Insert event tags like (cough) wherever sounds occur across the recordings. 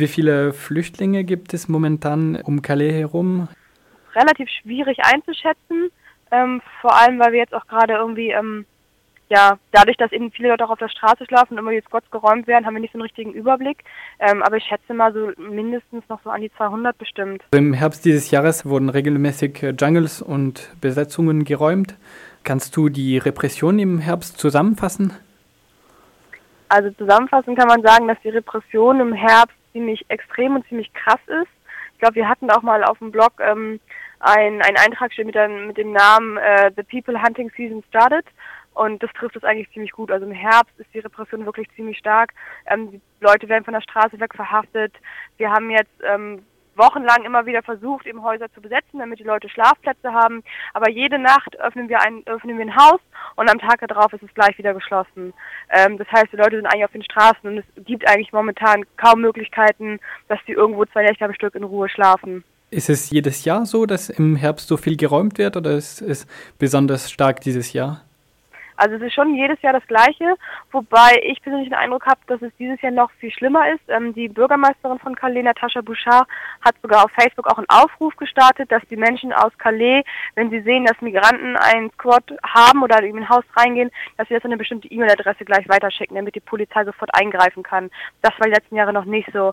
Wie viele Flüchtlinge gibt es momentan um Calais herum? Relativ schwierig einzuschätzen, ähm, vor allem weil wir jetzt auch gerade irgendwie, ähm, ja, dadurch, dass eben viele Leute auch auf der Straße schlafen und immer die Squads geräumt werden, haben wir nicht so einen richtigen Überblick. Ähm, aber ich schätze mal so mindestens noch so an die 200 bestimmt. Im Herbst dieses Jahres wurden regelmäßig Jungles und Besetzungen geräumt. Kannst du die Repression im Herbst zusammenfassen? Also zusammenfassend kann man sagen, dass die Repression im Herbst ziemlich extrem und ziemlich krass ist. Ich glaube, wir hatten auch mal auf dem Blog ähm, ein, ein Eintrag mit, dem, mit dem Namen äh, The People Hunting Season Started. Und das trifft es eigentlich ziemlich gut. Also im Herbst ist die Repression wirklich ziemlich stark. Ähm, die Leute werden von der Straße weg verhaftet. Wir haben jetzt ähm, wochenlang immer wieder versucht, eben Häuser zu besetzen, damit die Leute Schlafplätze haben. Aber jede Nacht öffnen wir ein, öffnen wir ein Haus und am Tag darauf ist es gleich wieder geschlossen. Ähm, das heißt, die Leute sind eigentlich auf den Straßen und es gibt eigentlich momentan kaum Möglichkeiten, dass sie irgendwo zwei Nächte am Stück in Ruhe schlafen. Ist es jedes Jahr so, dass im Herbst so viel geräumt wird oder ist es besonders stark dieses Jahr? Also es ist schon jedes Jahr das Gleiche, wobei ich persönlich den Eindruck habe, dass es dieses Jahr noch viel schlimmer ist. Ähm, die Bürgermeisterin von Calais, Natascha Bouchard, hat sogar auf Facebook auch einen Aufruf gestartet, dass die Menschen aus Calais, wenn sie sehen, dass Migranten einen Squad haben oder in ein Haus reingehen, dass sie das an eine bestimmte E-Mail-Adresse gleich weiterschicken, damit die Polizei sofort eingreifen kann. Das war die letzten Jahre noch nicht so.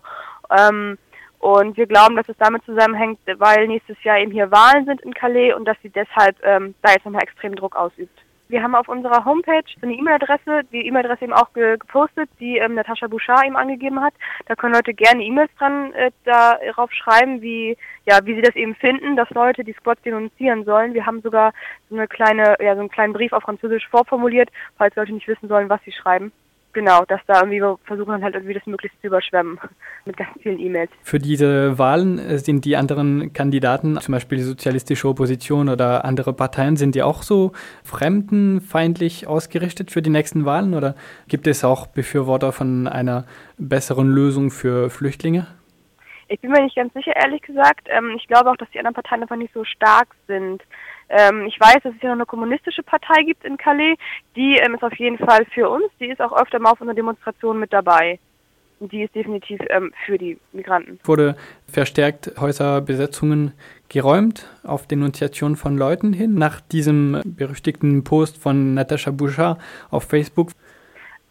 Ähm, und wir glauben, dass es damit zusammenhängt, weil nächstes Jahr eben hier Wahlen sind in Calais und dass sie deshalb ähm, da jetzt nochmal extrem Druck ausübt. Wir haben auf unserer Homepage eine E-Mail-Adresse, die E-Mail-Adresse eben auch ge gepostet, die ähm, Natascha Bouchard eben angegeben hat. Da können Leute gerne E-Mails dran äh, darauf schreiben, wie ja wie sie das eben finden, dass Leute die Squads denunzieren sollen. Wir haben sogar so eine kleine ja so einen kleinen Brief auf Französisch vorformuliert, falls Leute nicht wissen sollen, was sie schreiben genau, dass da irgendwie wir versuchen halt irgendwie das möglichst zu überschwemmen (laughs) mit ganz vielen E-Mails. Für diese Wahlen äh, sind die anderen Kandidaten, zum Beispiel die sozialistische Opposition oder andere Parteien, sind die auch so fremdenfeindlich ausgerichtet für die nächsten Wahlen oder gibt es auch Befürworter von einer besseren Lösung für Flüchtlinge? Ich bin mir nicht ganz sicher, ehrlich gesagt. Ähm, ich glaube auch, dass die anderen Parteien einfach nicht so stark sind. Ähm, ich weiß, dass es hier noch eine kommunistische Partei gibt in Calais. Die ähm, ist auf jeden Fall für uns. Die ist auch öfter mal auf unserer Demonstration mit dabei. Und die ist definitiv ähm, für die Migranten. Wurde verstärkt Häuserbesetzungen geräumt auf Denunziation von Leuten hin nach diesem berüchtigten Post von Natascha Bouchard auf Facebook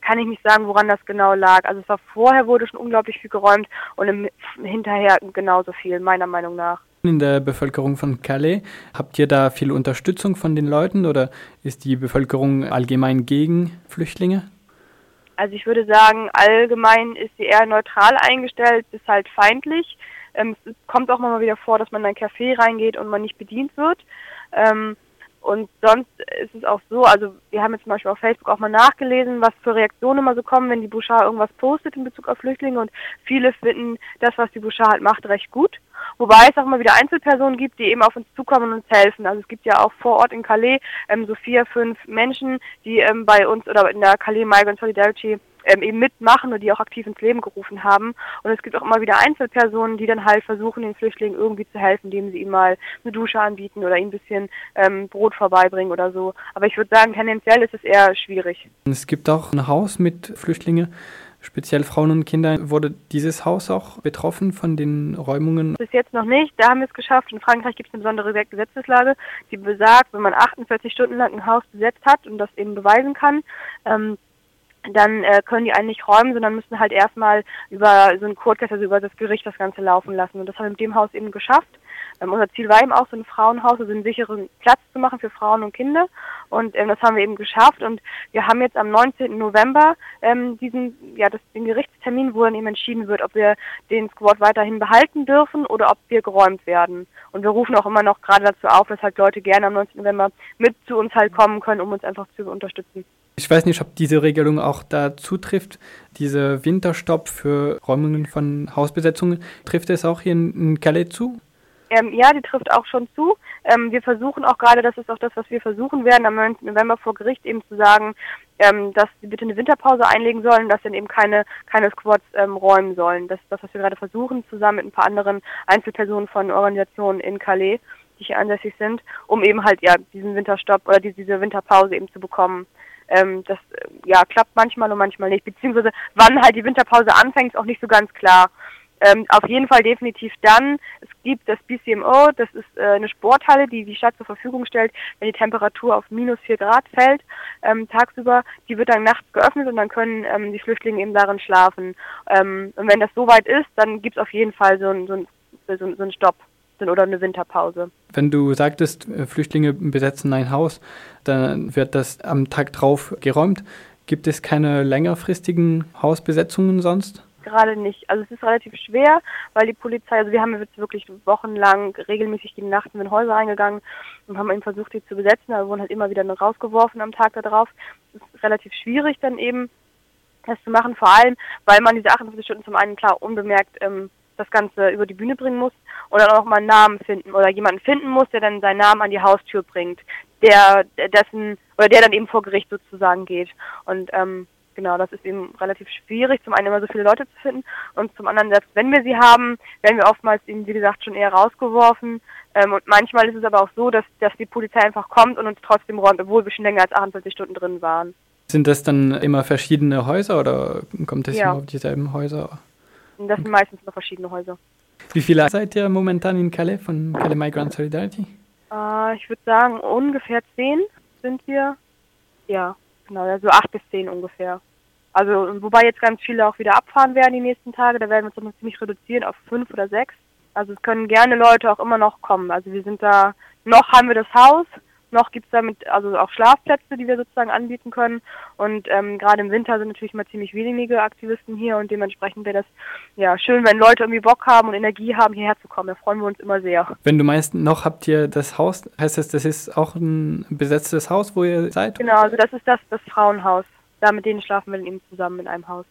kann ich nicht sagen, woran das genau lag. Also es war vorher wurde schon unglaublich viel geräumt und im, hinterher genauso viel, meiner Meinung nach in der Bevölkerung von Calais. Habt ihr da viel Unterstützung von den Leuten oder ist die Bevölkerung allgemein gegen Flüchtlinge? Also ich würde sagen, allgemein ist sie eher neutral eingestellt, ist halt feindlich. Ähm, es kommt auch mal wieder vor, dass man in ein Café reingeht und man nicht bedient wird. Ähm, und sonst ist es auch so, also wir haben jetzt zum Beispiel auf Facebook auch mal nachgelesen, was für Reaktionen immer so kommen, wenn die Bouchard irgendwas postet in Bezug auf Flüchtlinge und viele finden das, was die Bouchard halt macht, recht gut. Wobei es auch immer wieder Einzelpersonen gibt, die eben auf uns zukommen und uns helfen. Also es gibt ja auch vor Ort in Calais ähm, so vier, fünf Menschen, die ähm, bei uns oder in der Calais Migrant Solidarity ähm, eben mitmachen und die auch aktiv ins Leben gerufen haben. Und es gibt auch immer wieder Einzelpersonen, die dann halt versuchen, den Flüchtlingen irgendwie zu helfen, indem sie ihnen mal eine Dusche anbieten oder ihnen ein bisschen ähm, Brot vorbeibringen oder so. Aber ich würde sagen, tendenziell ist es eher schwierig. Es gibt auch ein Haus mit Flüchtlingen speziell Frauen und Kinder. Wurde dieses Haus auch betroffen von den Räumungen? Bis jetzt noch nicht. Da haben wir es geschafft. In Frankreich gibt es eine besondere Gesetzeslage, die besagt, wenn man 48 Stunden lang ein Haus besetzt hat und das eben beweisen kann, ähm, dann äh, können die einen nicht räumen, sondern müssen halt erstmal über so ein Court also über das Gericht das Ganze laufen lassen. Und das haben wir mit dem Haus eben geschafft. Ähm, unser Ziel war eben auch, so ein Frauenhaus, also einen sicheren Platz zu machen für Frauen und Kinder. Und ähm, das haben wir eben geschafft. Und wir haben jetzt am 19. November ähm, diesen, ja, das, den Gerichtstermin, wo dann eben entschieden wird, ob wir den Squad weiterhin behalten dürfen oder ob wir geräumt werden. Und wir rufen auch immer noch gerade dazu auf, dass halt Leute gerne am 19. November mit zu uns halt kommen können, um uns einfach zu unterstützen. Ich weiß nicht, ob diese Regelung auch da zutrifft, diese Winterstopp für Räumungen von Hausbesetzungen. Trifft es auch hier in Calais zu? Ähm, ja, die trifft auch schon zu. Ähm, wir versuchen auch gerade, das ist auch das, was wir versuchen werden, am 9. November vor Gericht eben zu sagen, ähm, dass sie bitte eine Winterpause einlegen sollen, dass dann eben keine, keine Squads ähm, räumen sollen. Das ist das, was wir gerade versuchen, zusammen mit ein paar anderen Einzelpersonen von Organisationen in Calais, die hier ansässig sind, um eben halt ja diesen Winterstopp oder die, diese Winterpause eben zu bekommen. Ähm, das ja klappt manchmal und manchmal nicht, beziehungsweise wann halt die Winterpause anfängt, ist auch nicht so ganz klar. Ähm, auf jeden Fall definitiv dann. Es gibt das BCMO, das ist äh, eine Sporthalle, die die Stadt zur Verfügung stellt, wenn die Temperatur auf minus 4 Grad fällt ähm, tagsüber. Die wird dann nachts geöffnet und dann können ähm, die Flüchtlinge eben darin schlafen. Ähm, und wenn das soweit ist, dann gibt es auf jeden Fall so einen so ein, so ein Stopp oder eine Winterpause. Wenn du sagtest, äh, Flüchtlinge besetzen ein Haus, dann wird das am Tag drauf geräumt. Gibt es keine längerfristigen Hausbesetzungen sonst? gerade nicht. Also es ist relativ schwer, weil die Polizei, also wir haben jetzt wirklich wochenlang regelmäßig die Nacht in Häuser eingegangen und haben eben versucht, die zu besetzen, aber wurden halt immer wieder rausgeworfen am Tag darauf. Es ist relativ schwierig dann eben, das zu machen, vor allem, weil man diese 48 Stunden zum einen klar unbemerkt ähm, das Ganze über die Bühne bringen muss und dann auch mal einen Namen finden oder jemanden finden muss, der dann seinen Namen an die Haustür bringt, der dessen oder der dann eben vor Gericht sozusagen geht. Und ähm, genau, das ist eben relativ schwierig, zum einen immer so viele Leute zu finden und zum anderen, selbst wenn wir sie haben, werden wir oftmals eben, wie gesagt, schon eher rausgeworfen. Ähm, und manchmal ist es aber auch so, dass, dass die Polizei einfach kommt und uns trotzdem räumt, obwohl wir schon länger als 48 Stunden drin waren. Sind das dann immer verschiedene Häuser oder kommt es ja. immer auf dieselben Häuser? Das sind meistens nur verschiedene Häuser. Wie viele seid ihr momentan in Calais von Calais Migrant Solidarity? Äh, ich würde sagen, ungefähr zehn sind wir. Ja, genau, also acht bis zehn ungefähr. Also, wobei jetzt ganz viele auch wieder abfahren werden die nächsten Tage. Da werden wir uns noch ziemlich reduzieren auf fünf oder sechs. Also, es können gerne Leute auch immer noch kommen. Also, wir sind da, noch haben wir das Haus, noch gibt es damit also auch Schlafplätze, die wir sozusagen anbieten können. Und ähm, gerade im Winter sind natürlich mal ziemlich wenige Aktivisten hier und dementsprechend wäre das ja schön, wenn Leute irgendwie Bock haben und Energie haben, hierher zu kommen. Da freuen wir uns immer sehr. Wenn du meinst, noch habt ihr das Haus, heißt das, das ist auch ein besetztes Haus, wo ihr seid? Genau, also das ist das, das Frauenhaus da mit denen schlafen wir dann eben zusammen in einem Haus.